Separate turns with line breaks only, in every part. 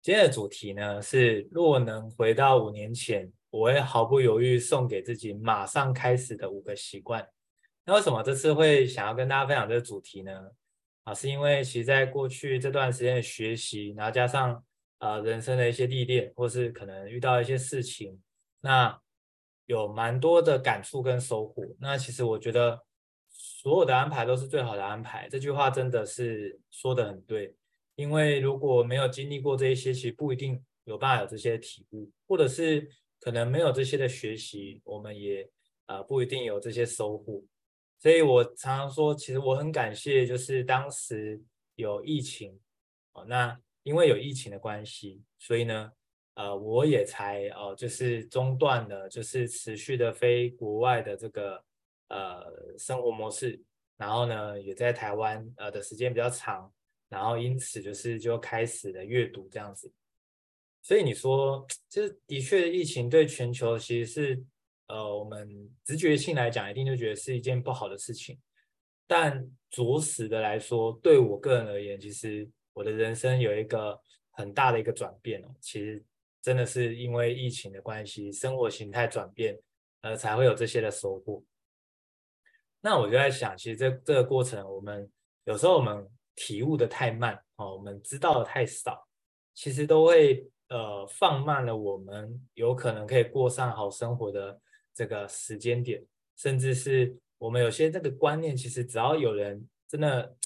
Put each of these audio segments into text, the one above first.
今天的主题呢是：若能回到五年前，我会毫不犹豫送给自己马上开始的五个习惯。那为什么这次会想要跟大家分享这个主题呢？啊，是因为其实在过去这段时间的学习，然后加上呃人生的一些历练，或是可能遇到一些事情，那有蛮多的感触跟收获。那其实我觉得所有的安排都是最好的安排，这句话真的是说得很对。因为如果没有经历过这一些，其实不一定有办法有这些体悟，或者是可能没有这些的学习，我们也啊、呃、不一定有这些收获。所以我常常说，其实我很感谢，就是当时有疫情，哦，那因为有疫情的关系，所以呢，呃，我也才哦，就是中断了，就是持续的飞国外的这个呃生活模式，然后呢，也在台湾呃的时间比较长。然后因此就是就开始了阅读这样子，所以你说，这的确疫情对全球其实是呃我们直觉性来讲，一定就觉得是一件不好的事情。但着实的来说，对我个人而言，其实我的人生有一个很大的一个转变哦。其实真的是因为疫情的关系，生活形态转变，呃，才会有这些的收获。那我就在想，其实这这个过程，我们有时候我们。体悟的太慢哦，我们知道的太少，其实都会呃放慢了我们有可能可以过上好生活的这个时间点，甚至是我们有些这个观念，其实只要有人真的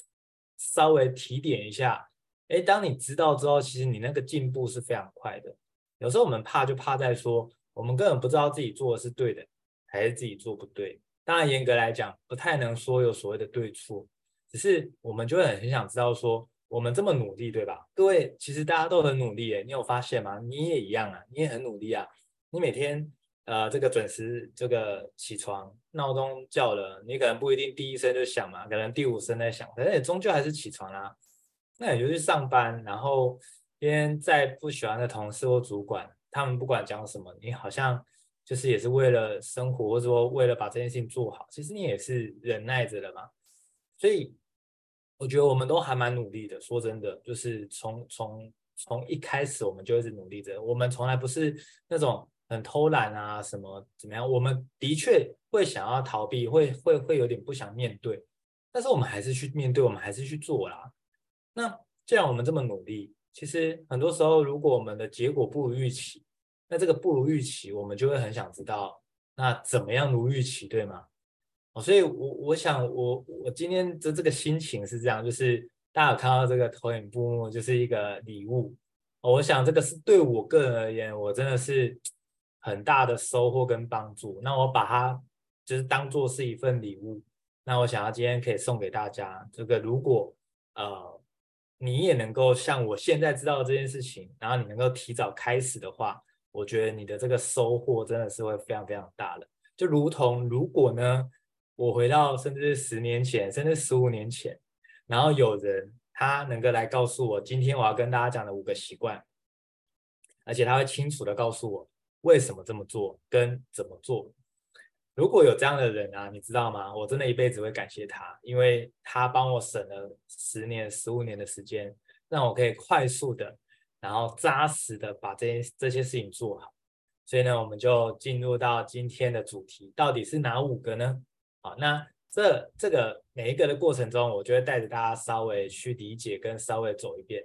稍微提点一下，哎，当你知道之后，其实你那个进步是非常快的。有时候我们怕就怕在说，我们根本不知道自己做的是对的，还是自己做不对。当然严格来讲，不太能说有所谓的对错。只是我们就会很很想知道说，我们这么努力，对吧？各位，其实大家都很努力诶，你有发现吗？你也一样啊，你也很努力啊。你每天呃这个准时这个起床，闹钟叫了，你可能不一定第一声就响嘛，可能第五声在响，可是你终究还是起床啦、那你就去上班，然后今天再不喜欢的同事或主管，他们不管讲什么，你好像就是也是为了生活，或者说为了把这件事情做好，其实你也是忍耐着的嘛。所以。我觉得我们都还蛮努力的，说真的，就是从从从一开始我们就一直努力着。我们从来不是那种很偷懒啊，什么怎么样？我们的确会想要逃避，会会会有点不想面对，但是我们还是去面对，我们还是去做啦。那既然我们这么努力，其实很多时候如果我们的结果不如预期，那这个不如预期，我们就会很想知道，那怎么样如预期，对吗？哦，所以我，我想，我我今天的这个心情是这样，就是大家有看到这个投影幕幕，就是一个礼物。我想这个是对我个人而言，我真的是很大的收获跟帮助。那我把它就是当做是一份礼物。那我想要今天可以送给大家，这个如果呃你也能够像我现在知道这件事情，然后你能够提早开始的话，我觉得你的这个收获真的是会非常非常大的。就如同如果呢。我回到甚至十年前，甚至十五年前，然后有人他能够来告诉我，今天我要跟大家讲的五个习惯，而且他会清楚的告诉我为什么这么做跟怎么做。如果有这样的人啊，你知道吗？我真的一辈子会感谢他，因为他帮我省了十年、十五年的时间，让我可以快速的，然后扎实的把这些这些事情做好。所以呢，我们就进入到今天的主题，到底是哪五个呢？好，那这这个每一个的过程中，我就会带着大家稍微去理解跟稍微走一遍。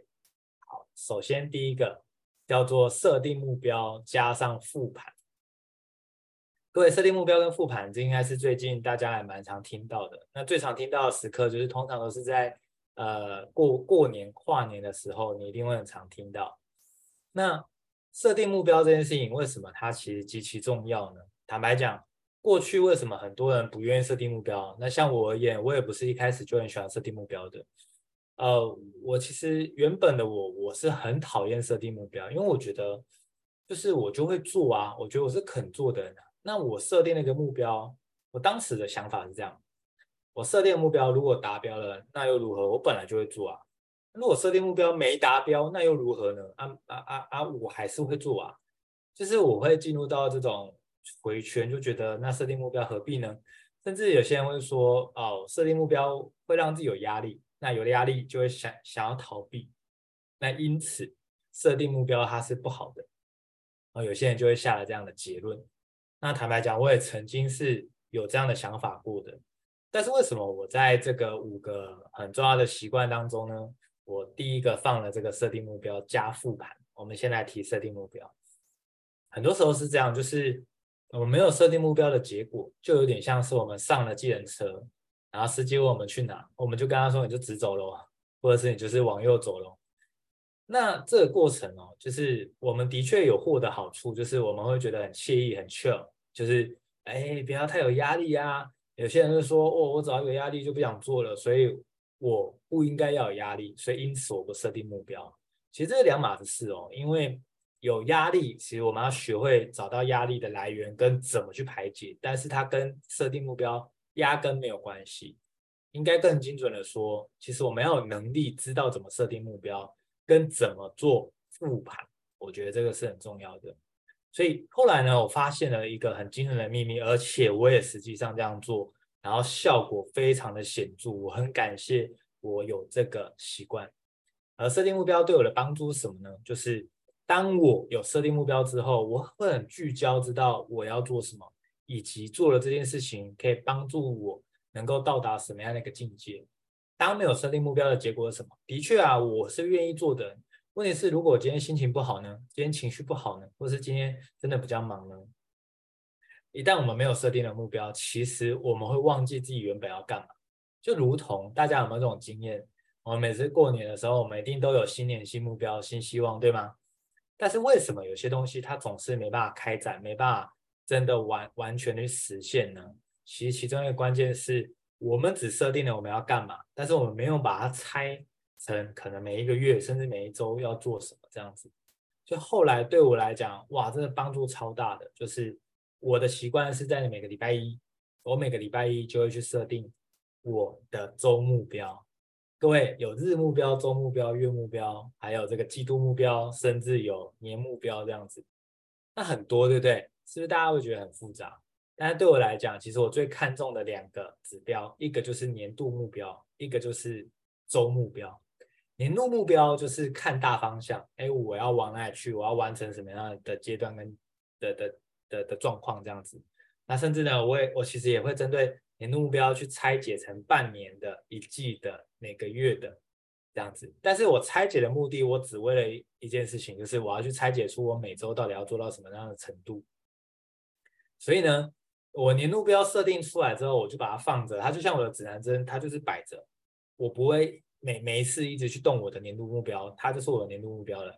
好，首先第一个叫做设定目标加上复盘。各位设定目标跟复盘，这应该是最近大家还蛮常听到的。那最常听到的时刻，就是通常都是在呃过过年跨年的时候，你一定会很常听到。那设定目标这件事情，为什么它其实极其重要呢？坦白讲。过去为什么很多人不愿意设定目标？那像我而言，我也不是一开始就很喜欢设定目标的。呃，我其实原本的我，我是很讨厌设定目标，因为我觉得就是我就会做啊，我觉得我是肯做的人。那我设定了一个目标，我当时的想法是这样：我设定的目标如果达标了，那又如何？我本来就会做啊。如果设定目标没达标，那又如何呢？啊啊啊啊！我还是会做啊，就是我会进入到这种。回圈就觉得那设定目标何必呢？甚至有些人会说哦，设定目标会让自己有压力，那有了压力就会想想要逃避。那因此设定目标它是不好的，啊，有些人就会下了这样的结论。那坦白讲，我也曾经是有这样的想法过的。但是为什么我在这个五个很重要的习惯当中呢？我第一个放了这个设定目标加复盘。我们先来提设定目标。很多时候是这样，就是我们没有设定目标的结果，就有点像是我们上了计程车，然后司机问我们去哪，我们就跟他说你就直走喽，或者是你就是往右走喽。那这个过程哦，就是我们的确有获得好处，就是我们会觉得很惬意、很 chill，就是哎，不要太有压力啊。有些人就说，哦，我只要有压力就不想做了，所以我不应该要有压力，所以因此我不设定目标。其实这是两码子事哦，因为有压力，其实我们要学会找到压力的来源跟怎么去排解，但是它跟设定目标压根没有关系。应该更精准的说，其实我们要有能力知道怎么设定目标跟怎么做复盘，我觉得这个是很重要的。所以后来呢，我发现了一个很惊人的秘密，而且我也实际上这样做，然后效果非常的显著。我很感谢我有这个习惯。而设定目标对我的帮助是什么呢？就是当我有设定目标之后，我会很聚焦，知道我要做什么，以及做了这件事情可以帮助我能够到达什么样的一个境界。当没有设定目标的结果是什么？的确啊，我是愿意做的。问题是，如果今天心情不好呢？今天情绪不好呢？或是今天真的比较忙呢？一旦我们没有设定的目标，其实我们会忘记自己原本要干嘛。就如同大家有没有这种经验？我们每次过年的时候，我们一定都有新年新目标、新希望，对吗？但是为什么有些东西它总是没办法开展，没办法真的完完全去实现呢？其实其中一个关键是我们只设定了我们要干嘛，但是我们没有把它拆。成可能每一个月甚至每一周要做什么这样子，就后来对我来讲，哇，真的帮助超大的。就是我的习惯是在每个礼拜一，我每个礼拜一就会去设定我的周目标。各位有日目标、周目标、月目标，还有这个季度目标，甚至有年目标这样子，那很多对不对？是不是大家会觉得很复杂？但是对我来讲，其实我最看重的两个指标，一个就是年度目标，一个就是周目标。年度目标就是看大方向，哎，我要往哪里去？我要完成什么样的阶段跟的的的的状况这样子。那甚至呢，我也我其实也会针对年度目标去拆解成半年的、一季的、每个月的这样子。但是我拆解的目的，我只为了一件事情，就是我要去拆解出我每周到底要做到什么样的程度。所以呢，我年度目标设定出来之后，我就把它放着，它就像我的指南针，它就是摆着，我不会。每每一次一直去动我的年度目标，它就是我的年度目标了。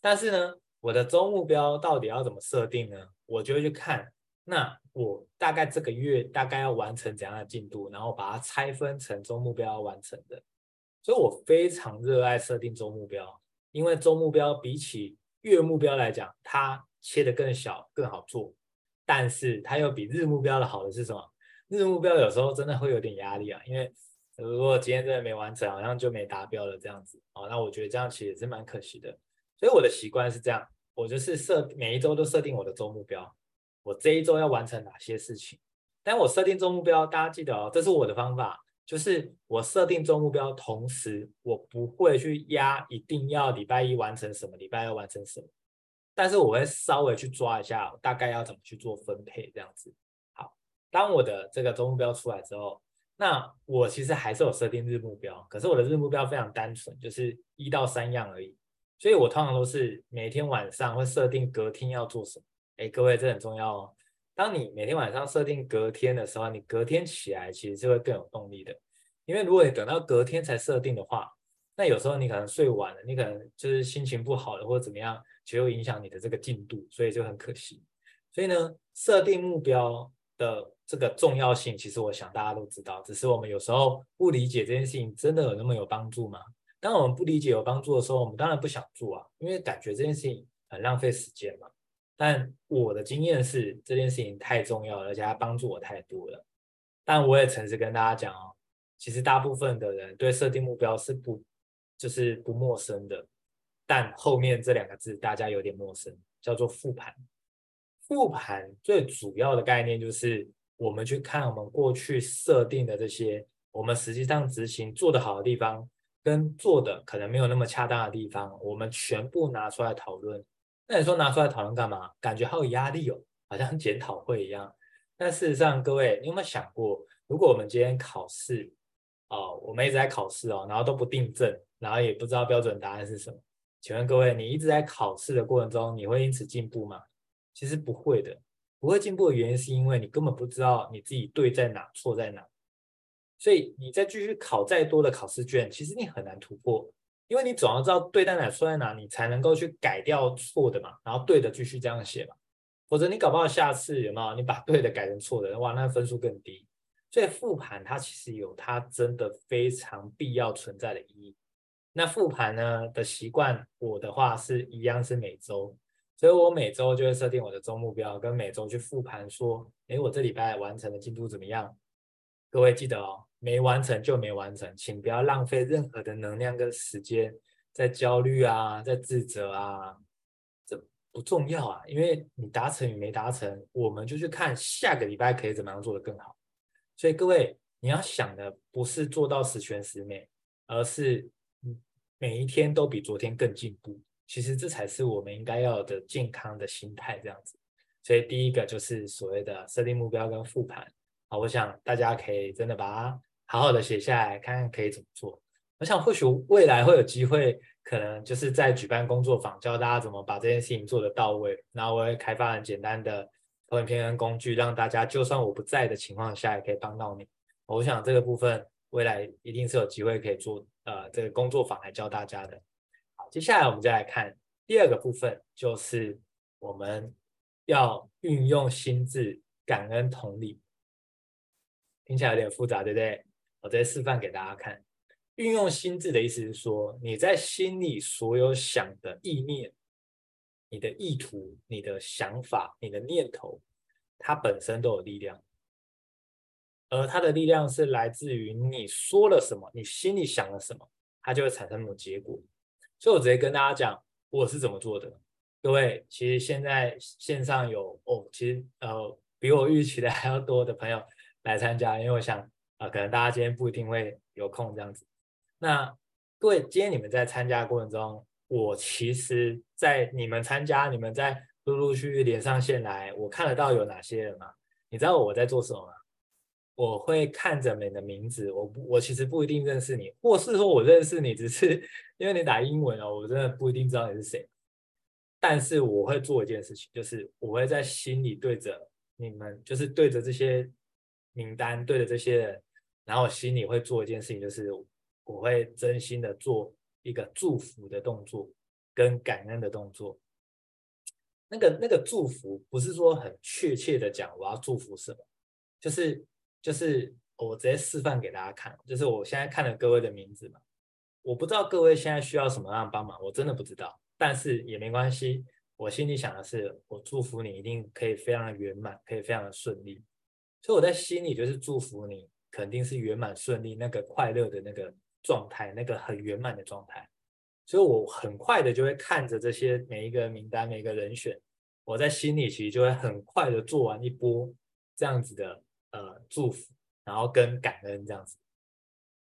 但是呢，我的周目标到底要怎么设定呢？我就会去看，那我大概这个月大概要完成怎样的进度，然后把它拆分成周目标要完成的。所以我非常热爱设定周目标，因为周目标比起月目标来讲，它切得更小，更好做。但是它又比日目标的好的是什么？日目标有时候真的会有点压力啊，因为。如果今天真的没完成，好像就没达标了这样子哦。那我觉得这样其实也是蛮可惜的。所以我的习惯是这样，我就是设每一周都设定我的周目标，我这一周要完成哪些事情。但我设定周目标，大家记得哦，这是我的方法，就是我设定周目标，同时我不会去压一定要礼拜一完成什么，礼拜二完成什么，但是我会稍微去抓一下，大概要怎么去做分配这样子。好，当我的这个周目标出来之后。那我其实还是有设定日目标，可是我的日目标非常单纯，就是一到三样而已。所以我通常都是每天晚上会设定隔天要做什么。哎，各位，这很重要哦。当你每天晚上设定隔天的时候，你隔天起来其实是会更有动力的。因为如果你等到隔天才设定的话，那有时候你可能睡晚了，你可能就是心情不好了或者怎么样，其实会影响你的这个进度，所以就很可惜。所以呢，设定目标的。这个重要性，其实我想大家都知道，只是我们有时候不理解这件事情真的有那么有帮助吗？当我们不理解有帮助的时候，我们当然不想做啊，因为感觉这件事情很浪费时间嘛。但我的经验是，这件事情太重要了，而且它帮助我太多了。但我也诚实跟大家讲哦，其实大部分的人对设定目标是不就是不陌生的，但后面这两个字大家有点陌生，叫做复盘。复盘最主要的概念就是。我们去看我们过去设定的这些，我们实际上执行做得好的地方，跟做的可能没有那么恰当的地方，我们全部拿出来讨论。那你说拿出来讨论干嘛？感觉好有压力哦，好像 检讨会一样。但事实上，各位，你有没有想过，如果我们今天考试，哦，我们一直在考试哦，然后都不订正，然后也不知道标准答案是什么？请问各位，你一直在考试的过程中，你会因此进步吗？其实不会的。不会进步的原因是因为你根本不知道你自己对在哪，错在哪。所以你再继续考再多的考试卷，其实你很难突破，因为你总要知道对在哪，错在哪，你才能够去改掉错的嘛，然后对的继续这样写嘛。否则你搞不好下次有没有你把对的改成错的，哇，那分数更低。所以复盘它其实有它真的非常必要存在的意义。那复盘呢的习惯，我的话是一样是每周，所以我每周就会设定我的周目标，跟每周去复盘说，诶，我这礼拜完成的进度怎么样？各位记得哦。没完成就没完成，请不要浪费任何的能量跟时间在焦虑啊，在自责啊，这不重要啊，因为你达成与没达成，我们就去看下个礼拜可以怎么样做得更好。所以各位，你要想的不是做到十全十美，而是每一天都比昨天更进步。其实这才是我们应该要的健康的心态，这样子。所以第一个就是所谓的设定目标跟复盘。好，我想大家可以真的把它好好的写下来，看看可以怎么做。我想或许未来会有机会，可能就是在举办工作坊，教大家怎么把这件事情做得到位。然后我会开发很简单的投影片跟工具，让大家就算我不在的情况下，也可以帮到你。我想这个部分未来一定是有机会可以做，呃，这个工作坊来教大家的。好，接下来我们再来看第二个部分，就是我们要运用心智、感恩、同理。听起来有点复杂，对不对？我再示范给大家看。运用心智的意思是说，你在心里所有想的意念、你的意图、你的想法、你的念头，它本身都有力量，而它的力量是来自于你说了什么，你心里想了什么，它就会产生什么结果。所以我直接跟大家讲，我是怎么做的。各位，其实现在线上有哦，其实呃，比我预期的还要多的朋友。来参加，因为我想啊、呃，可能大家今天不一定会有空这样子。那各位，今天你们在参加过程中，我其实，在你们参加，你们在陆陆续续连上线来，我看得到有哪些人吗？你知道我在做什么吗？我会看着你的名字，我，我其实不一定认识你，或是说我认识你，只是 因为你打英文哦，我真的不一定知道你是谁。但是我会做一件事情，就是我会在心里对着你们，就是对着这些。名单对着这些人，然后心里会做一件事情，就是我会真心的做一个祝福的动作跟感恩的动作。那个那个祝福不是说很确切的讲我要祝福什么，就是就是我直接示范给大家看，就是我现在看了各位的名字嘛，我不知道各位现在需要什么样的帮忙，我真的不知道，但是也没关系，我心里想的是，我祝福你一定可以非常的圆满，可以非常的顺利。所以我在心里就是祝福你，肯定是圆满顺利，那个快乐的那个状态，那个很圆满的状态。所以我很快的就会看着这些每一个名单、每一个人选，我在心里其实就会很快的做完一波这样子的呃祝福，然后跟感恩这样子。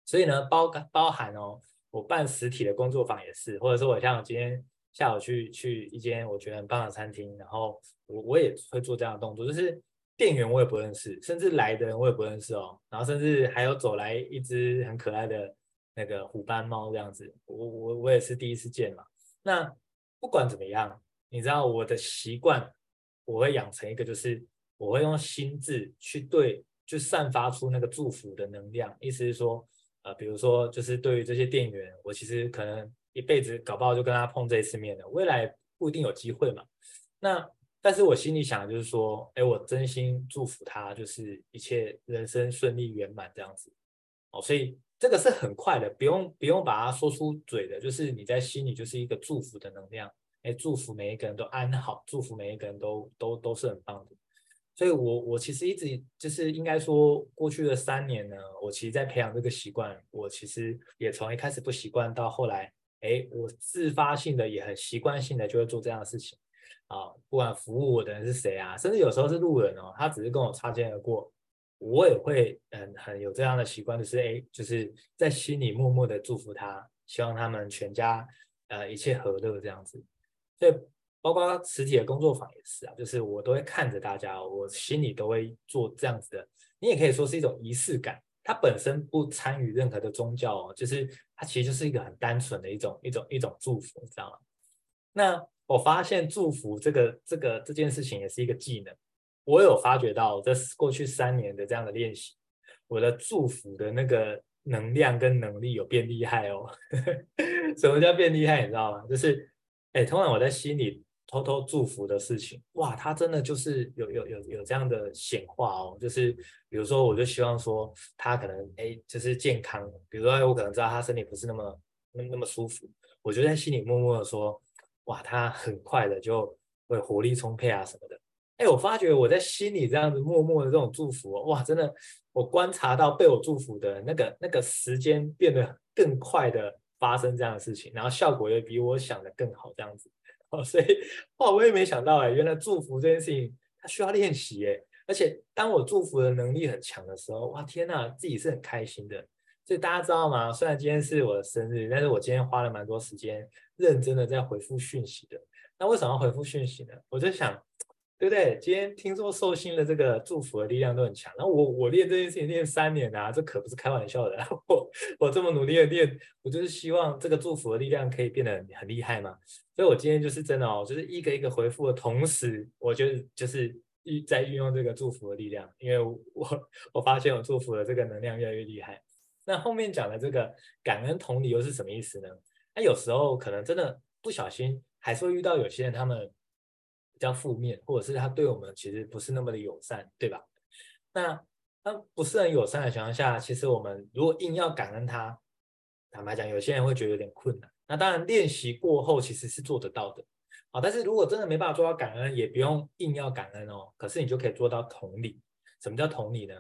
所以呢，包包含哦，我办实体的工作坊也是，或者说我像我今天下午去去一间我觉得很棒的餐厅，然后我我也会做这样的动作，就是。店员我也不认识，甚至来的人我也不认识哦。然后甚至还有走来一只很可爱的那个虎斑猫这样子，我我我也是第一次见嘛。那不管怎么样，你知道我的习惯，我会养成一个，就是我会用心智去对，就散发出那个祝福的能量。意思是说，呃，比如说就是对于这些店员，我其实可能一辈子搞不好就跟他碰这一次面了，未来不一定有机会嘛。那但是我心里想的就是说，哎，我真心祝福他，就是一切人生顺利圆满这样子，哦，所以这个是很快的，不用不用把它说出嘴的，就是你在心里就是一个祝福的能量，哎，祝福每一个人都安好，祝福每一个人都都都是很棒的。所以我我其实一直就是应该说，过去的三年呢，我其实在培养这个习惯，我其实也从一开始不习惯到后来，哎，我自发性的也很习惯性的就会做这样的事情。啊，不管服务我的人是谁啊，甚至有时候是路人哦，他只是跟我擦肩而过，我也会嗯很有这样的习惯，就是哎，就是在心里默默的祝福他，希望他们全家呃一切和乐这样子。所以包括实体的工作坊也是啊，就是我都会看着大家，我心里都会做这样子的。你也可以说是一种仪式感，它本身不参与任何的宗教哦，就是它其实就是一个很单纯的一种一种一种祝福，你知道吗？那我发现祝福这个这个这件事情也是一个技能。我有发觉到，这过去三年的这样的练习，我的祝福的那个能量跟能力有变厉害哦。什么叫变厉害？你知道吗？就是，哎，通常我在心里偷偷祝福的事情，哇，它真的就是有有有有这样的显化哦。就是比如说，我就希望说他可能哎，就是健康。比如说，我可能知道他身体不是那么那么那么舒服，我就在心里默默的说，哇，他很快的就会活力充沛啊什么的。哎，我发觉我在心里这样子默默的这种祝福，哇，真的，我观察到被我祝福的那个那个时间变得更快的发生这样的事情，然后效果也比我想的更好，这样子。哦，所以哇，我也没想到哎，原来祝福这件事情它需要练习哎，而且当我祝福的能力很强的时候，哇，天呐，自己是很开心的。所以大家知道吗？虽然今天是我的生日，但是我今天花了蛮多时间认真的在回复讯息的。那为什么要回复讯息呢？我就想。对不对？今天听说寿星的这个祝福的力量都很强，那我我练这件事情练三年啊，这可不是开玩笑的。我我这么努力的练，我就是希望这个祝福的力量可以变得很厉害嘛。所以我今天就是真的哦，就是一个一个回复的同时，我就就是一在运用这个祝福的力量，因为我我发现我祝福的这个能量越来越厉害。那后面讲的这个感恩同理又是什么意思呢？那有时候可能真的不小心还是会遇到有些人他们。比较负面，或者是他对我们其实不是那么的友善，对吧？那那不是很友善的情况下，其实我们如果硬要感恩他，坦白讲，有些人会觉得有点困难。那当然练习过后其实是做得到的，啊，但是如果真的没办法做到感恩，也不用硬要感恩哦。可是你就可以做到同理。什么叫同理呢？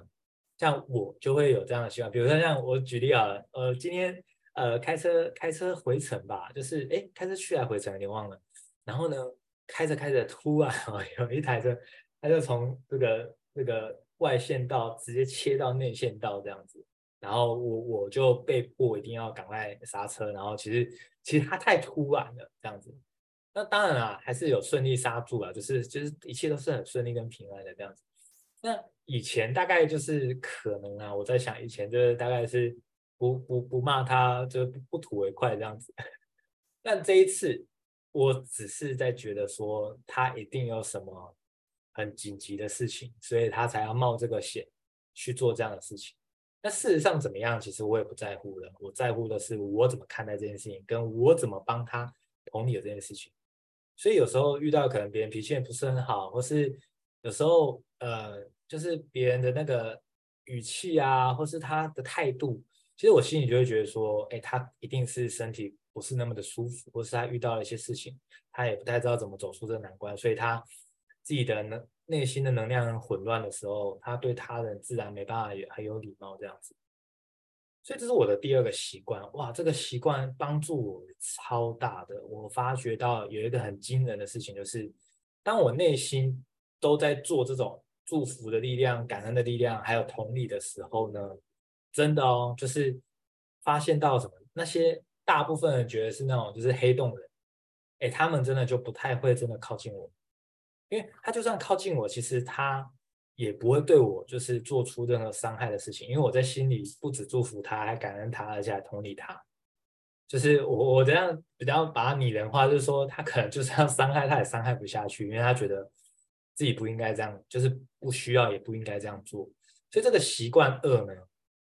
像我就会有这样的习惯，比如说像我举例啊，呃，今天呃开车开车回程吧，就是哎开车去还回程有点忘了，然后呢？开着开着，突然哦，有一台车，它就从这个这个外线道直接切到内线道这样子，然后我我就被迫一定要赶快刹车，然后其实其实它太突然了这样子，那当然啊，还是有顺利刹住啊，就是就是一切都是很顺利跟平安的这样子。那以前大概就是可能啊，我在想以前就是大概是不不不骂他就不不吐为快这样子，但这一次。我只是在觉得说他一定有什么很紧急的事情，所以他才要冒这个险去做这样的事情。那事实上怎么样，其实我也不在乎了。我在乎的是我怎么看待这件事情，跟我怎么帮他同理这件事情。所以有时候遇到可能别人脾气也不是很好，或是有时候呃，就是别人的那个语气啊，或是他的态度，其实我心里就会觉得说，哎，他一定是身体。不是那么的舒服，或是他遇到了一些事情，他也不太知道怎么走出这个难关，所以他自己的能内心的能量混乱的时候，他对他人自然没办法也很有礼貌这样子。所以这是我的第二个习惯，哇，这个习惯帮助我超大的。我发觉到有一个很惊人的事情，就是当我内心都在做这种祝福的力量、感恩的力量，还有同理的时候呢，真的哦，就是发现到什么那些。大部分人觉得是那种就是黑洞人，哎，他们真的就不太会真的靠近我，因为他就算靠近我，其实他也不会对我就是做出任何伤害的事情，因为我在心里不止祝福他，还感恩他，而且还同理他。就是我我这样比较把拟人化，就是说他可能就是要伤害，他也伤害不下去，因为他觉得自己不应该这样，就是不需要也不应该这样做。所以这个习惯二呢，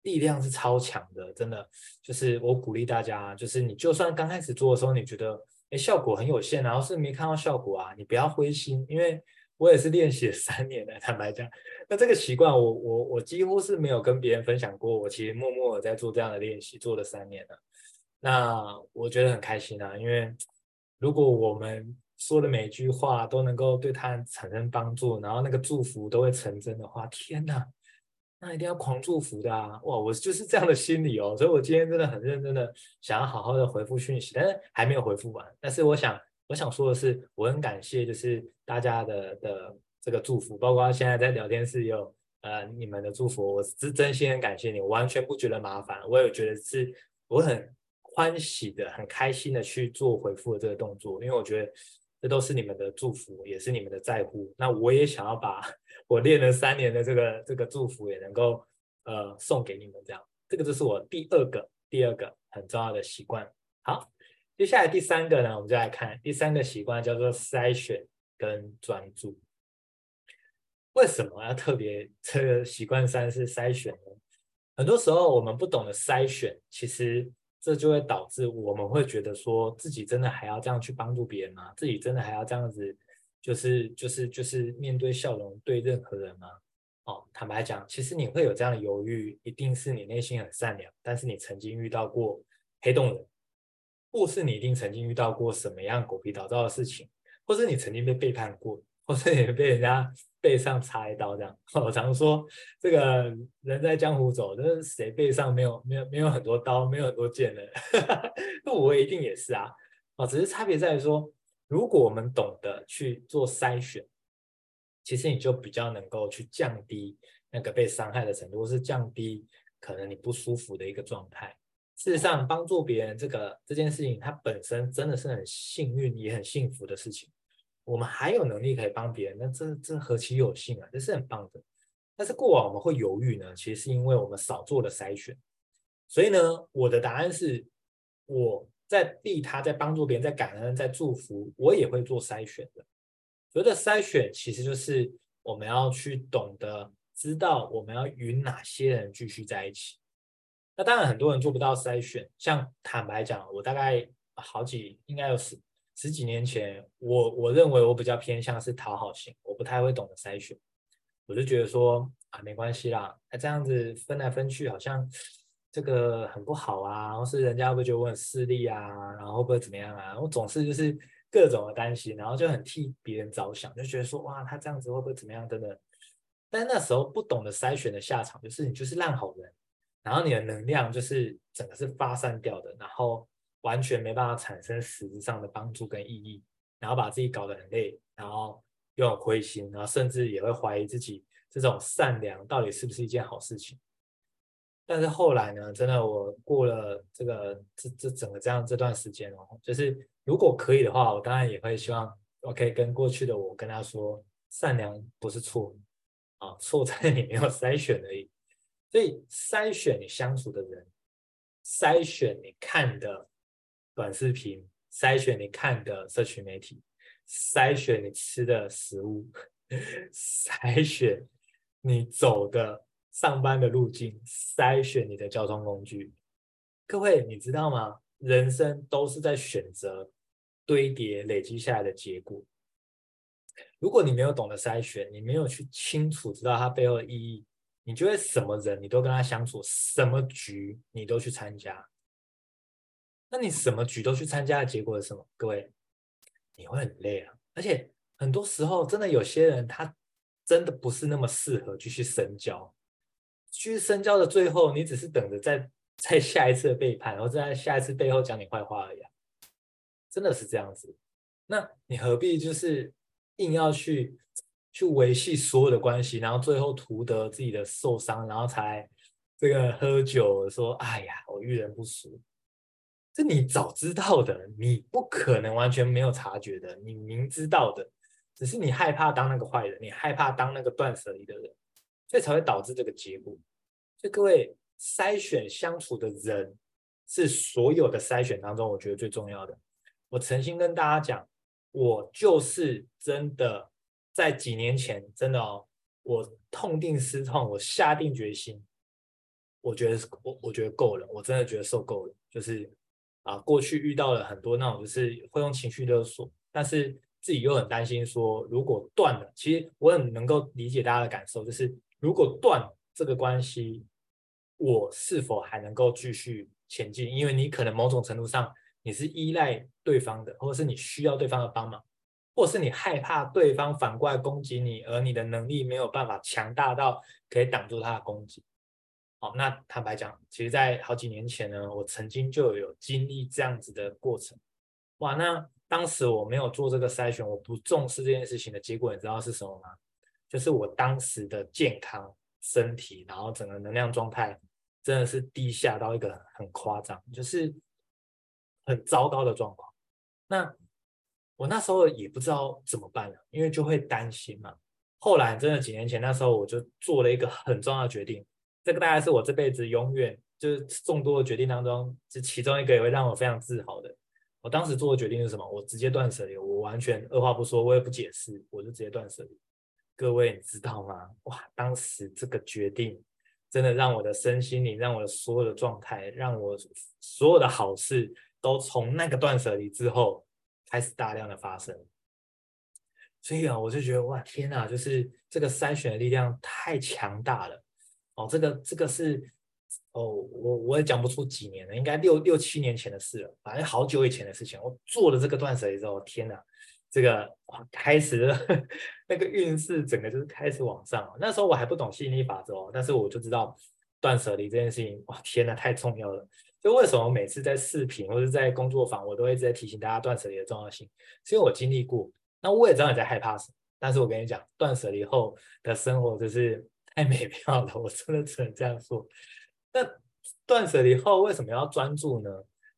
力量是超强的，真的，就是我鼓励大家，就是你就算刚开始做的时候，你觉得哎效果很有限，然后是没看到效果啊，你不要灰心，因为我也是练习了三年的，坦白讲，那这个习惯我我我几乎是没有跟别人分享过，我其实默默的在做这样的练习，做了三年了，那我觉得很开心啊，因为如果我们说的每一句话都能够对他人产生帮助，然后那个祝福都会成真的话，天哪！那一定要狂祝福的啊！哇，我就是这样的心理哦，所以我今天真的很认真的想要好好的回复讯息，但是还没有回复完。但是我想，我想说的是，我很感谢就是大家的的这个祝福，包括现在在聊天室有呃你们的祝福，我是真心很感谢你，我完全不觉得麻烦，我也觉得是我很欢喜的、很开心的去做回复的这个动作，因为我觉得这都是你们的祝福，也是你们的在乎。那我也想要把 我练了三年的这个这个祝福也能够呃送给你们，这样，这个就是我第二个第二个很重要的习惯。好，接下来第三个呢，我们就来看第三个习惯叫做筛选跟专注。为什么要特别这个习惯三是筛选呢？很多时候我们不懂得筛选，其实这就会导致我们会觉得说自己真的还要这样去帮助别人吗？自己真的还要这样子，就是就是就是面对笑容对任何人吗？哦，坦白讲，其实你会有这样的犹豫，一定是你内心很善良，但是你曾经遇到过黑洞人，或是你一定曾经遇到过什么样狗屁倒灶的事情，或是你曾经被背叛过，或是也被人家。背上插一刀，这样 我常说，这个人在江湖走，就是谁背上没有没有没有很多刀，没有很多剑的，那我一定也是啊。哦，只是差别在于说，如果我们懂得去做筛选，其实你就比较能够去降低那个被伤害的程度，或是降低可能你不舒服的一个状态。事实上，帮助别人这个这件事情，它本身真的是很幸运也很幸福的事情。我们还有能力可以帮别人，那这这何其有幸啊！这是很棒的。但是过往我们会犹豫呢，其实是因为我们少做了筛选。所以呢，我的答案是，我在利他，在帮助别人，在感恩，在祝福，我也会做筛选的。所谓的筛选，其实就是我们要去懂得知道我们要与哪些人继续在一起。那当然，很多人做不到筛选。像坦白讲，我大概好几应该有十。十几年前，我我认为我比较偏向是讨好型，我不太会懂得筛选，我就觉得说啊，没关系啦，那这样子分来分去好像这个很不好啊，或是人家会不会觉得我很势利啊，然后会不会怎么样啊？我总是就是各种的担心，然后就很替别人着想，就觉得说哇，他这样子会不会怎么样等等。但那时候不懂得筛选的下场就是你就是烂好人，然后你的能量就是整个是发散掉的，然后。完全没办法产生实质上的帮助跟意义，然后把自己搞得很累，然后又有灰心，然后甚至也会怀疑自己这种善良到底是不是一件好事情。但是后来呢，真的我过了这个这这整个这样这段时间哦，就是如果可以的话，我当然也会希望我可以跟过去的我跟他说，善良不是错啊，错在你没有筛选而已。所以筛选你相处的人，筛选你看的。短视频筛选你看的社群媒体，筛选你吃的食物，筛选你走的上班的路径，筛选你的交通工具。各位，你知道吗？人生都是在选择堆叠累积下来的结果。如果你没有懂得筛选，你没有去清楚知道它背后的意义，你就会什么人你都跟他相处，什么局你都去参加。那你什么局都去参加的结果是什么？各位，你会很累啊！而且很多时候，真的有些人他真的不是那么适合继续深交。去深交的最后，你只是等着在在 下一次的背叛，然后在下一次背后讲你坏话而已。真的是这样子。那你何必就是硬要去去维系所有的关系，然后最后图得自己的受伤，然后才这个喝酒说：“哎呀，我遇人不淑。”是你早知道的，你不可能完全没有察觉的。你明知道的，只是你害怕当那个坏人，你害怕当那个断舍离的人，所以才会导致这个结果。所以各位，筛选相处的人是所有的筛选当中，我觉得最重要的。我诚心跟大家讲，我就是真的在几年前，真的哦，我痛定思痛，我下定决心，我觉得我我觉得够了，我真的觉得受够了，就是。啊，过去遇到了很多那种，就是会用情绪勒索，但是自己又很担心说，如果断了，其实我很能够理解大家的感受，就是如果断这个关系，我是否还能够继续前进？因为你可能某种程度上你是依赖对方的，或者是你需要对方的帮忙，或是你害怕对方反过来攻击你，而你的能力没有办法强大到可以挡住他的攻击。好，那坦白讲，其实，在好几年前呢，我曾经就有经历这样子的过程。哇，那当时我没有做这个筛选，我不重视这件事情的结果，你知道是什么吗？就是我当时的健康身体，然后整个能量状态真的是低下到一个很夸张，就是很糟糕的状况。那我那时候也不知道怎么办了，因为就会担心嘛。后来真的几年前，那时候我就做了一个很重要的决定，这个大概是我这辈子永远就是众多的决定当中，是其中一个也会让我非常自豪的。我当时做的决定是什么？我直接断舍离，我完全二话不说，我也不解释，我就直接断舍离。各位你知道吗？哇，当时这个决定真的让我的身心灵，让我的所有的状态，让我所有的好事都从那个断舍离之后开始大量的发生。所以啊，我就觉得哇，天哪，就是这个筛选的力量太强大了哦。这个这个是。哦，我我也讲不出几年了，应该六六七年前的事了，反正好久以前的事情。我做了这个断舍离之后，天哪，这个哇，开始 那个运势整个就是开始往上。那时候我还不懂吸引力法则哦，但是我就知道断舍离这件事情，哇，天哪，太重要了。就为什么每次在视频或者在工作坊，我都会直在提醒大家断舍离的重要性，是因为我经历过。那我也知道你在害怕什么，但是我跟你讲，断舍离后的生活就是太美妙了，我真的只能这样说。那断舍离后为什么要专注呢？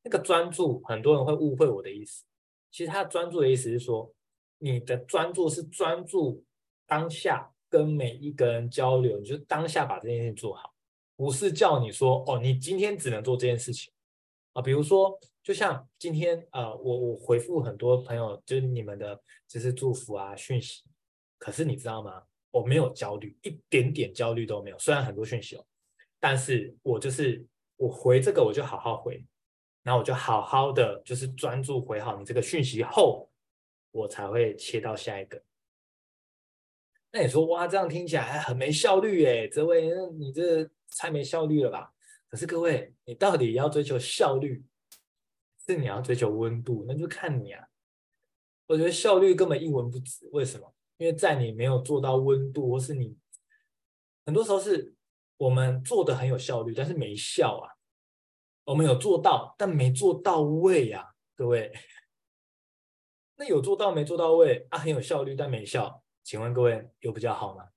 那个专注，很多人会误会我的意思。其实他专注的意思是说，你的专注是专注当下跟每一个人交流，你就当下把这件事情做好，不是叫你说哦，你今天只能做这件事情啊。比如说，就像今天呃，我我回复很多朋友，就是你们的就是祝福啊讯息，可是你知道吗？我没有焦虑，一点点焦虑都没有。虽然很多讯息哦。但是我就是我回这个我就好好回，然后我就好好的就是专注回好你这个讯息后，我才会切到下一个。那你说哇，这样听起来很没效率哎，这位你这太没效率了吧？可是各位，你到底要追求效率，是你要追求温度，那就看你啊。我觉得效率根本一文不值，为什么？因为在你没有做到温度，或是你很多时候是。我们做的很有效率，但是没效啊。我们有做到，但没做到位呀，各位。那有做到没做到位啊？很有效率，但没效。请问各位有比较好吗？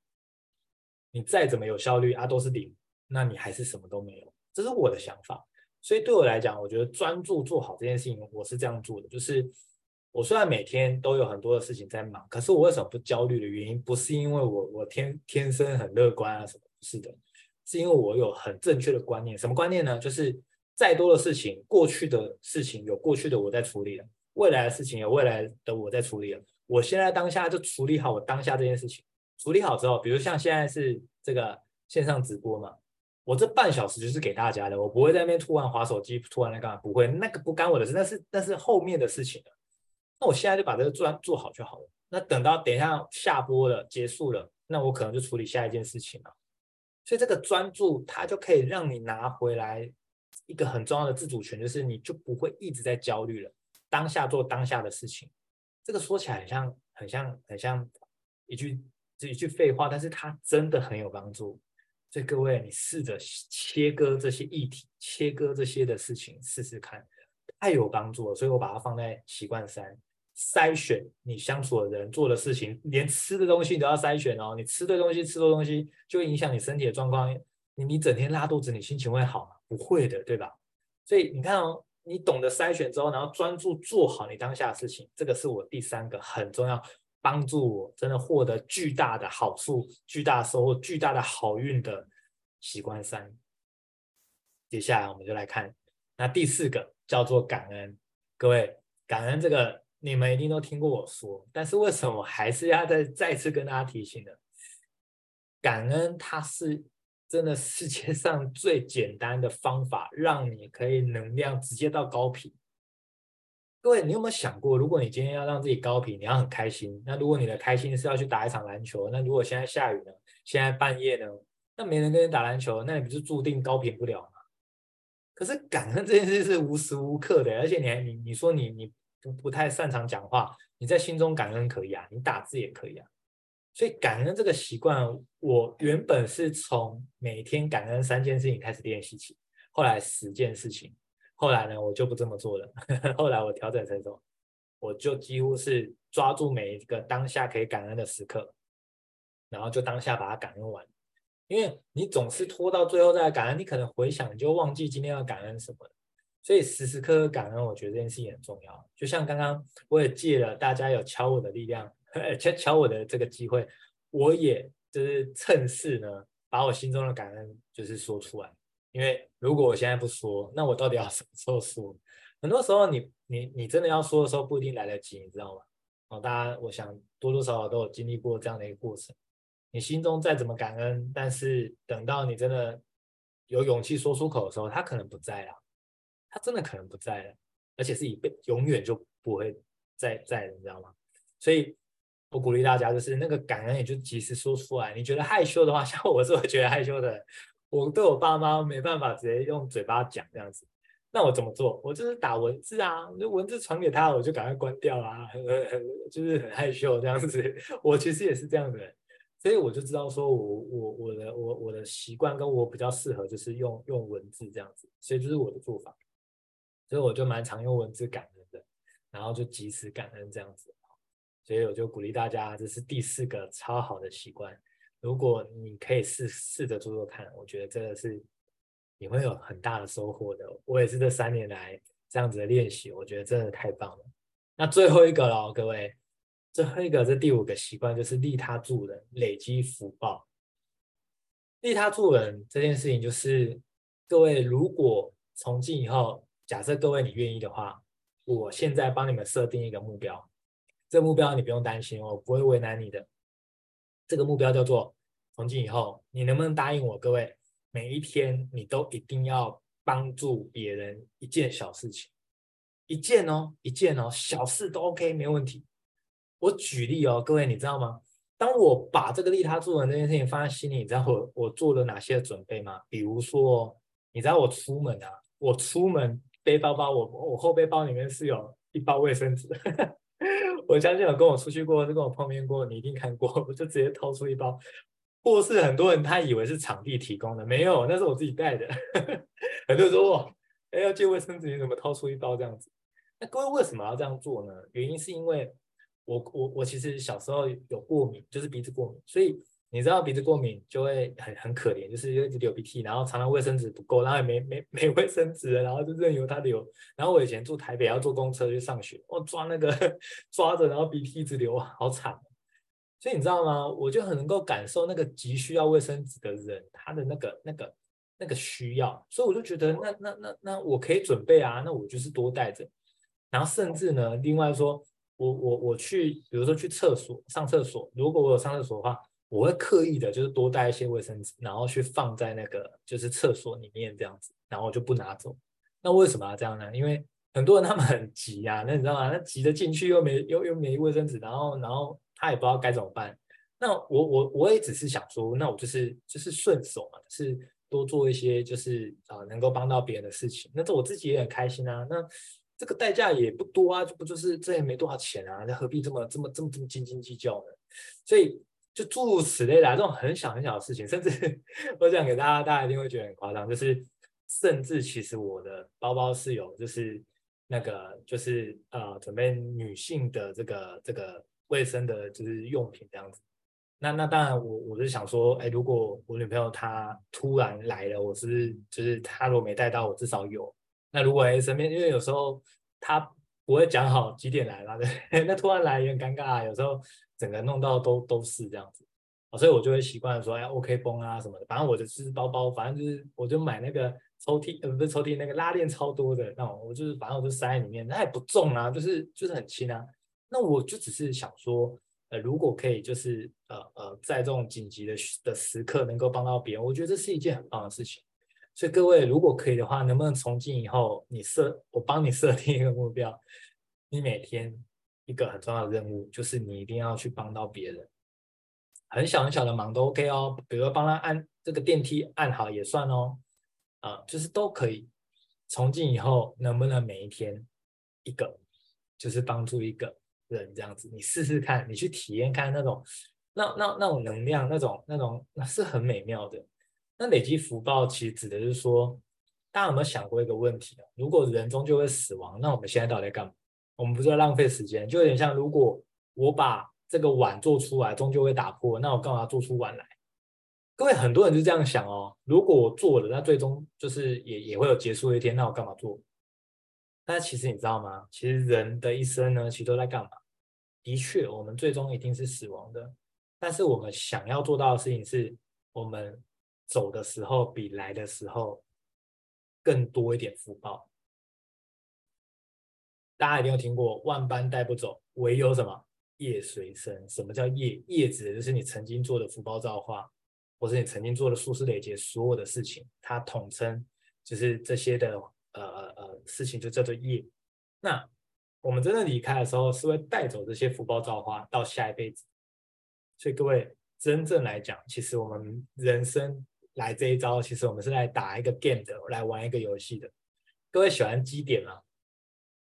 你再怎么有效率啊，都是零，那你还是什么都没有。这是我的想法。所以对我来讲，我觉得专注做好这件事情，我是这样做的。就是我虽然每天都有很多的事情在忙，可是我为什么不焦虑的原因，不是因为我我天天生很乐观啊什么，不是的。是因为我有很正确的观念，什么观念呢？就是再多的事情，过去的事情有过去的我在处理了，未来的事情有未来的我在处理了。我现在当下就处理好我当下这件事情，处理好之后，比如像现在是这个线上直播嘛，我这半小时就是给大家的，我不会在那边突然划手机，突然来干嘛，不会，那个不干我的事，那是那是后面的事情了。我现在就把这个做做好就好了。那等到等一下下播了结束了，那我可能就处理下一件事情了。所以这个专注，它就可以让你拿回来一个很重要的自主权，就是你就不会一直在焦虑了。当下做当下的事情，这个说起来很像、很像、很像一句这一句废话，但是它真的很有帮助。所以各位，你试着切割这些议题，切割这些的事情，试试看，太有帮助了。所以我把它放在习惯三。筛选你相处的人做的事情，连吃的东西都要筛选哦。你吃对东西，吃错东西就会影响你身体的状况。你你整天拉肚子，你心情会好吗？不会的，对吧？所以你看哦，你懂得筛选之后，然后专注做好你当下的事情，这个是我第三个很重要，帮助我真的获得巨大的好处、巨大收获、巨大的好运的习惯三。接下来我们就来看那第四个，叫做感恩。各位，感恩这个。你们一定都听过我说，但是为什么还是要再再次跟大家提醒呢？感恩它是真的世界上最简单的方法，让你可以能量直接到高频。各位，你有没有想过，如果你今天要让自己高频，你要很开心。那如果你的开心是要去打一场篮球，那如果现在下雨呢？现在半夜呢？那没人跟你打篮球，那你不是注定高频不了吗？可是感恩这件事是无时无刻的，而且你还你你说你你。不不太擅长讲话，你在心中感恩可以啊，你打字也可以啊。所以感恩这个习惯，我原本是从每天感恩三件事情开始练习起，后来十件事情，后来呢我就不这么做了。后来我调整成什么？我就几乎是抓住每一个当下可以感恩的时刻，然后就当下把它感恩完。因为你总是拖到最后再感恩，你可能回想你就忘记今天要感恩什么。所以时时刻刻感恩，我觉得这件事情很重要。就像刚刚我也借了大家有敲我的力量，敲敲我的这个机会，我也就是趁势呢，把我心中的感恩就是说出来。因为如果我现在不说，那我到底要 什么时候说？很多时候你，你你你真的要说的时候，不一定来得及，你知道吗？哦，大家，我想多多少少都有经历过这样的一个过程。你心中再怎么感恩，但是等到你真的有勇气说出口的时候，他可能不在了，他真的可能不在了，而且是一辈永远就不会再在了，你知道吗？所以我鼓励大家，就是那个感恩，也就及时说出来。你觉得害羞的话，像我是会觉得害羞的。我对我爸妈没办法直接用嘴巴讲这样子，那我怎么做？我就是打文字啊，就文字传给他，我就赶快关掉啦，很很就是很害羞这样子。我其实也是这样的，所以我就知道说我我我的我我的习惯跟我比较适合就是用用文字这样子，所以就是我的做法，所以我就蛮常用文字感恩的，然后就及时感恩这样子，所以我就鼓励大家，这是第四个超好的习惯。如果你可以试试着做做看，我觉得真的是你会有很大的收获的。我也是这三年来这样子的练习，我觉得真的太棒了。那最后一个了，各位，最后一个这第五个习惯就是利他助人，累积福报。利他助人这件事情，就是各位如果从今以后，假设各位你愿意的话，我现在帮你们设定一个目标，这目标你不用担心，我不会为难你的。这个目标叫做：从今以后，你能不能答应我？各位，每一天你都一定要帮助别人一件小事情，一件哦，一件哦，小事都 OK，没问题。我举例哦，各位，你知道吗？当我把这个利他助人这件事情放在心里，你知道我我做了哪些准备吗？比如说，你知道我出门啊，我出门背包包，我我后背包里面是有一包卫生纸。我相信有跟我出去过，就跟我碰面过，你一定看过。我就直接掏出一包，或是很多人他以为是场地提供的，没有，那是我自己带的。很多人说哇，哎，要借卫生纸，你怎么掏出一包这样子？那各位为什么要这样做呢？原因是因为我我我其实小时候有过敏，就是鼻子过敏，所以。你知道鼻子过敏就会很很可怜，就是一直流鼻涕，然后常常卫生纸不够，然后也没没没卫生纸，然后就任由它流。然后我以前住台北要坐公车去上学，我抓那个 抓着，然后鼻涕一直流，好惨。所以你知道吗？我就很能够感受那个急需要卫生纸的人他的那个那个那个需要，所以我就觉得那那那那我可以准备啊，那我就是多带着。然后甚至呢，另外说我我我去，比如说去厕所上厕所，如果我有上厕所的话。我会刻意的，就是多带一些卫生纸，然后去放在那个就是厕所里面这样子，然后就不拿走。那为什么要这样呢？因为很多人他们很急呀、啊，那你知道吗？那急着进去又没又又没卫生纸，然后然后他也不知道该怎么办。那我我我也只是想说，那我就是就是顺手嘛，是多做一些就是啊能够帮到别人的事情。那这我自己也很开心啊。那这个代价也不多啊，就不就是这也没多少钱啊？那何必这么这么这么这么斤斤计较呢？所以。就诸如此类的这种很小很小的事情，甚至 我讲给大家，大家一定会觉得很夸张。就是甚至其实我的包包是有，就是那个就是呃准备女性的这个这个卫生的就是用品这样子。那那当然我我是想说，哎，如果我女朋友她突然来了，我是不是就是她如果没带到，我至少有。那如果哎身边，因为有时候她不会讲好几点来嘛，对，那突然来有点尴尬，有时候。整个弄到都都是这样子，所以我就会习惯说，哎，OK 绷啊什么的，反正我的就是包包，反正就是我就买那个抽屉，呃，不是抽屉，那个拉链超多的那种，我就是反正我就塞在里面，那也不重啊，就是就是很轻啊。那我就只是想说，呃，如果可以，就是呃呃，在这种紧急的的时刻能够帮到别人，我觉得这是一件很棒的事情。所以各位，如果可以的话，能不能从今以后，你设我帮你设定一个目标，你每天。一个很重要的任务就是你一定要去帮到别人，很小很小的忙都 OK 哦，比如帮他按这个电梯按好也算哦，啊，就是都可以。从今以后能不能每一天一个，就是帮助一个人这样子，你试试看，你去体验看那种那那那种能量，那种那种那是很美妙的。那累积福报其实指的是说，大家有没有想过一个问题啊？如果人终究会死亡，那我们现在到底在干嘛？我们不是在浪费时间，就有点像，如果我把这个碗做出来，终究会打破，那我干嘛做出碗来？各位很多人就这样想哦，如果我做了，那最终就是也也会有结束的一天，那我干嘛做？但其实你知道吗？其实人的一生呢，其实都在干嘛？的确，我们最终一定是死亡的。但是我们想要做到的事情是，我们走的时候比来的时候更多一点福报。大家一定有听过“万般带不走，唯有什么业随身”。什么叫业？业指的就是你曾经做的福报造化，或是你曾经做的数世累劫所有的事情，它统称就是这些的。呃呃呃，事情就叫做业。那我们真的离开的时候，是会带走这些福报造化到下一辈子。所以各位，真正来讲，其实我们人生来这一招，其实我们是来打一个 game 的，来玩一个游戏的。各位喜欢积点吗？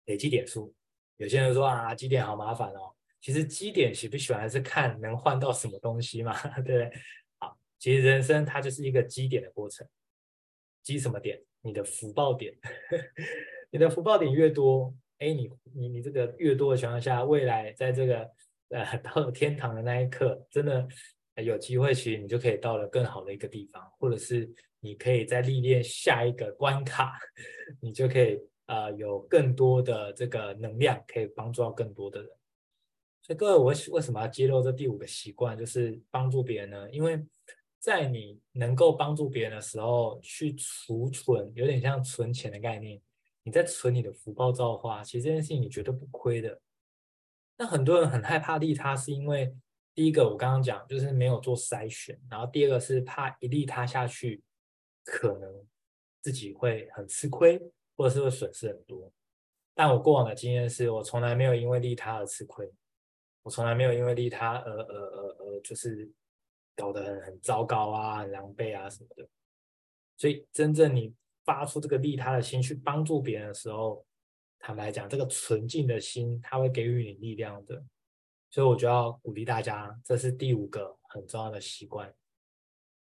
累积点数。有些人说啊，积点好麻烦哦。其实积点喜不喜欢是看能换到什么东西嘛，对不对？好，其实人生它就是一个积点的过程。积什么点？你的福报点，你的福报点越多，哎，你你你这个越多的情况下，未来在这个呃到天堂的那一刻，真的有机会，其实你就可以到了更好的一个地方，或者是你可以再历练下一个关卡，你就可以呃有更多的这个能量，可以帮助到更多的人。所以各位，我为什么要揭露这第五个习惯，就是帮助别人呢？因为在你能够帮助别人的时候，去储存，有点像存钱的概念。你在存你的福报造化，其实这件事情你绝对不亏的。那很多人很害怕利他，是因为第一个我刚刚讲就是没有做筛选，然后第二个是怕一利他下去，可能自己会很吃亏，或者是会损失很多。但我过往的经验是我从来没有因为利他而吃亏，我从来没有因为利他而而而而就是。搞得很很糟糕啊，很狼狈啊什么的，所以真正你发出这个利他的心去帮助别人的时候，坦白讲，这个纯净的心，它会给予你力量的。所以我就要鼓励大家，这是第五个很重要的习惯。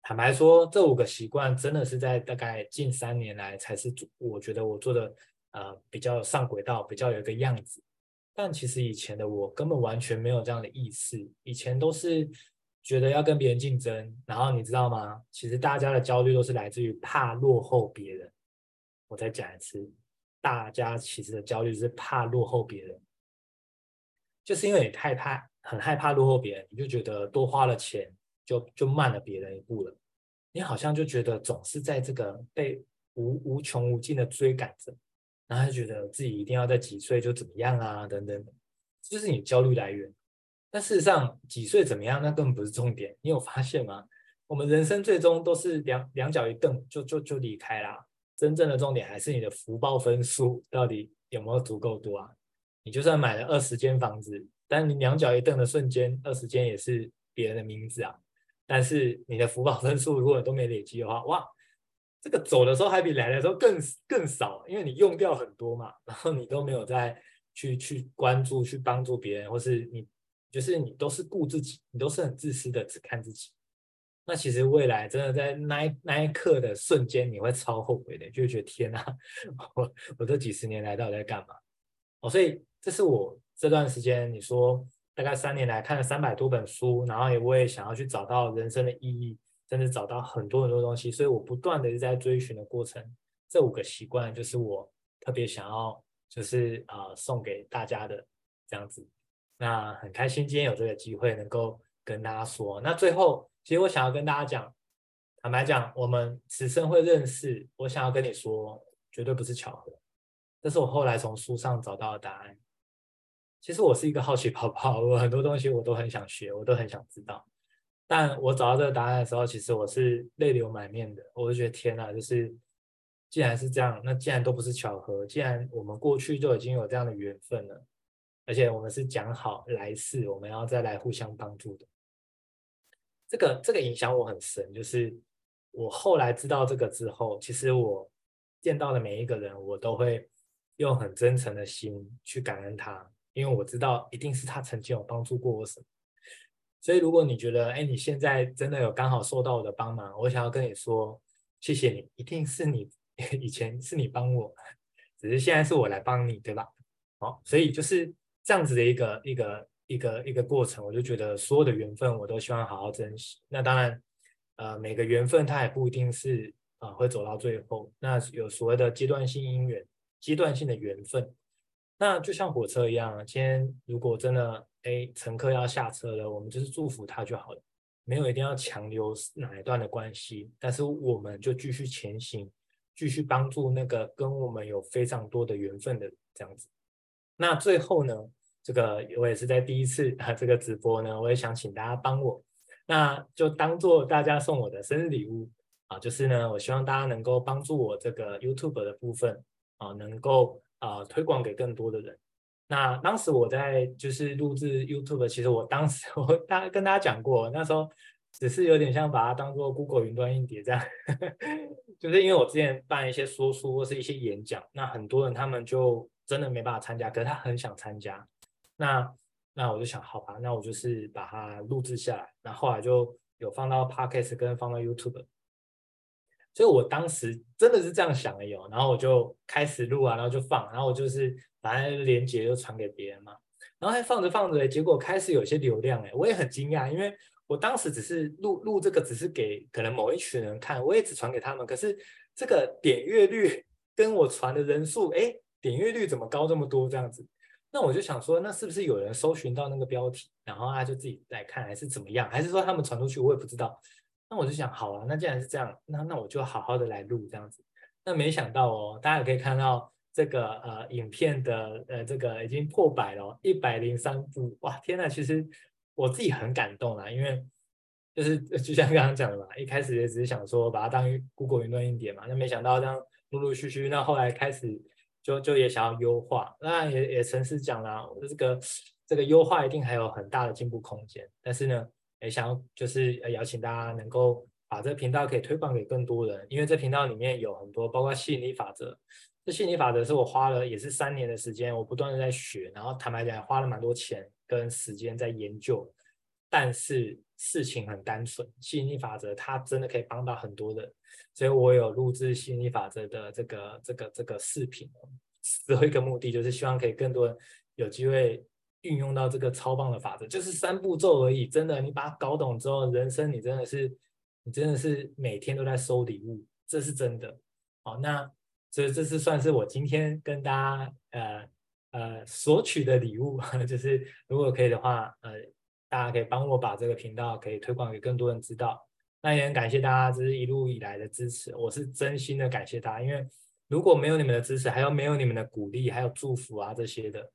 坦白说，这五个习惯真的是在大概近三年来才是我觉得我做的呃比较上轨道，比较有一个样子。但其实以前的我根本完全没有这样的意识，以前都是。觉得要跟别人竞争，然后你知道吗？其实大家的焦虑都是来自于怕落后别人。我再讲一次，大家其实的焦虑是怕落后别人，就是因为你害怕，很害怕落后别人，你就觉得多花了钱就就慢了别人一步了。你好像就觉得总是在这个被无无穷无尽的追赶着，然后就觉得自己一定要在几岁就怎么样啊，等等，这就是你焦虑来源。但事实上，几岁怎么样，那根本不是重点。你有发现吗？我们人生最终都是两两脚一蹬就就就离开啦。真正的重点还是你的福报分数到底有没有足够多啊？你就算买了二十间房子，但你两脚一蹬的瞬间，二十间也是别人的名字啊。但是你的福报分数如果都没累积的话，哇，这个走的时候还比来的时候更更少，因为你用掉很多嘛，然后你都没有再去去关注、去帮助别人，或是你。就是你都是顾自己，你都是很自私的，只看自己。那其实未来真的在那一那一刻的瞬间，你会超后悔的，就觉得天哪，我我这几十年来到底在干嘛？哦，所以这是我这段时间，你说大概三年来看了三百多本书，然后也我也想要去找到人生的意义，甚至找到很多很多东西，所以我不断的在追寻的过程。这五个习惯就是我特别想要，就是啊、送给大家的这样子。那很开心今天有这个机会能够跟大家说。那最后，其实我想要跟大家讲，坦白讲，我们此生会认识，我想要跟你说，绝对不是巧合。这是我后来从书上找到的答案。其实我是一个好奇宝宝，我很多东西我都很想学，我都很想知道。但我找到这个答案的时候，其实我是泪流满面的。我就觉得天哪，就是既然是这样，那既然都不是巧合，既然我们过去就已经有这样的缘分了。而且我们是讲好来世我们要再来互相帮助的，这个这个影响我很深。就是我后来知道这个之后，其实我见到的每一个人，我都会用很真诚的心去感恩他，因为我知道一定是他曾经有帮助过我什么。所以如果你觉得，哎，你现在真的有刚好受到我的帮忙，我想要跟你说，谢谢你，一定是你 以前是你帮我，只是现在是我来帮你，对吧？好，所以就是。这样子的一个一个一个一个过程，我就觉得所有的缘分我都希望好好珍惜。那当然，呃，每个缘分它也不一定是呃会走到最后，那有所谓的阶段性因缘、阶段性的缘分。那就像火车一样，今天如果真的哎乘客要下车了，我们就是祝福他就好了，没有一定要强留哪一段的关系，但是我们就继续前行，继续帮助那个跟我们有非常多的缘分的这样子。那最后呢，这个我也是在第一次啊这个直播呢，我也想请大家帮我，那就当做大家送我的生日礼物啊，就是呢，我希望大家能够帮助我这个 YouTube 的部分啊，能够。啊、推广给更多的人。那当时我在就是录制 YouTube，其实我当时 我大跟大家讲过，那时候只是有点像把它当做 Google 云端硬碟这样，就是因为我之前办一些说书或是一些演讲，那很多人他们就真的没办法参加，可是他很想参加。那那我就想，好吧，那我就是把它录制下来，那后来就有放到 Podcast 跟放到 YouTube。所以我当时真的是这样想的哟，然后我就开始录啊，然后就放，然后我就是把那连接就传给别人嘛，然后还放着放着，结果开始有些流量哎，我也很惊讶，因为我当时只是录录这个，只是给可能某一群人看，我也只传给他们，可是这个点阅率 跟我传的人数，哎，点阅率怎么高这么多这样子？那我就想说，那是不是有人搜寻到那个标题，然后他就自己来看，还是怎么样？还是说他们传出去，我也不知道。那我就想，好啊，那既然是这样，那那我就好好的来录这样子。那没想到哦，大家也可以看到这个呃影片的呃这个已经破百了，一百零三部，哇，天呐，其实我自己很感动啦，因为就是就像刚刚讲的嘛，一开始也只是想说把它当 Google 云端硬碟嘛，那没想到这样陆陆续续，那后来开始就就也想要优化，那也也诚实讲啦，我这个这个优化一定还有很大的进步空间，但是呢。也想要就是邀请大家能够把这个频道可以推广给更多人，因为这频道里面有很多，包括吸引力法则。这吸引力法则是我花了也是三年的时间，我不断的在学，然后坦白讲花了蛮多钱跟时间在研究。但是事情很单纯，吸引力法则它真的可以帮到很多人，所以我有录制吸引力法则的这个这个这个视频。最后一个目的就是希望可以更多有机会。运用到这个超棒的法则，就是三步骤而已。真的，你把它搞懂之后，人生你真的是，你真的是每天都在收礼物，这是真的。好，那这这是算是我今天跟大家呃呃索取的礼物，就是如果可以的话，呃，大家可以帮我把这个频道可以推广给更多人知道。那也很感谢大家这是一路以来的支持，我是真心的感谢大家，因为如果没有你们的支持，还有没有你们的鼓励，还有祝福啊这些的。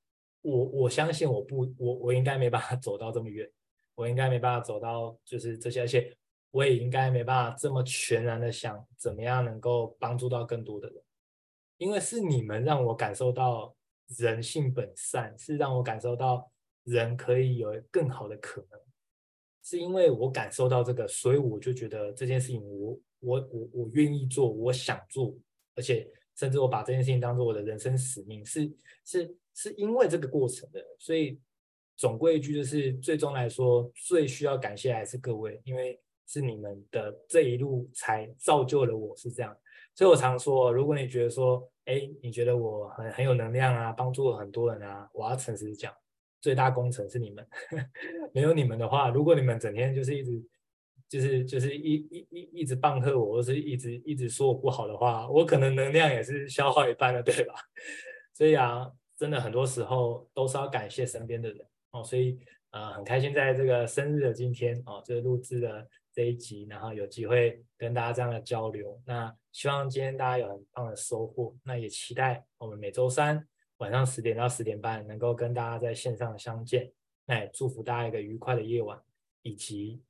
我我相信我不我我应该没办法走到这么远，我应该没办法走到就是这些，而且我也应该没办法这么全然的想怎么样能够帮助到更多的人，因为是你们让我感受到人性本善，是让我感受到人可以有更好的可能，是因为我感受到这个，所以我就觉得这件事情我我我我愿意做，我想做，而且甚至我把这件事情当做我的人生使命，是是。是因为这个过程的，所以总归一句就是，最终来说最需要感谢还是各位，因为是你们的这一路才造就了我是这样。所以我常说，如果你觉得说，哎，你觉得我很很有能量啊，帮助了很多人啊，我要诚实讲，最大功臣是你们，没有你们的话，如果你们整天就是一直就是就是一一一一直棒喝我，或是一直一直说我不好的话，我可能能量也是消耗一半了，对吧？所以啊。真的很多时候都是要感谢身边的人哦，所以呃很开心在这个生日的今天哦，就录制了这一集，然后有机会跟大家这样的交流。那希望今天大家有很棒的收获，那也期待我们每周三晚上十点到十点半能够跟大家在线上相见。那也祝福大家一个愉快的夜晚，以及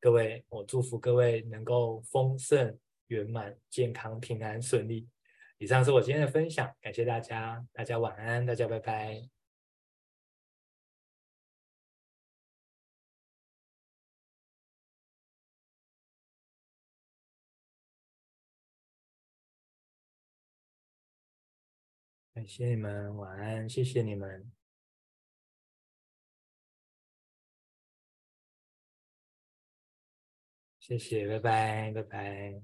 各位，我祝福各位能够丰盛圆满、健康平安顺利。以上是我今天的分享，感谢大家，大家晚安，大家拜拜。感谢你们，晚安，谢谢你们，谢谢拜拜拜拜。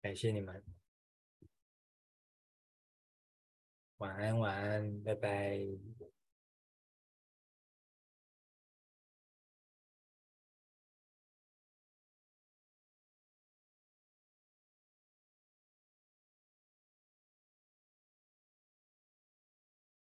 感谢你们。晚安晚安拜拜。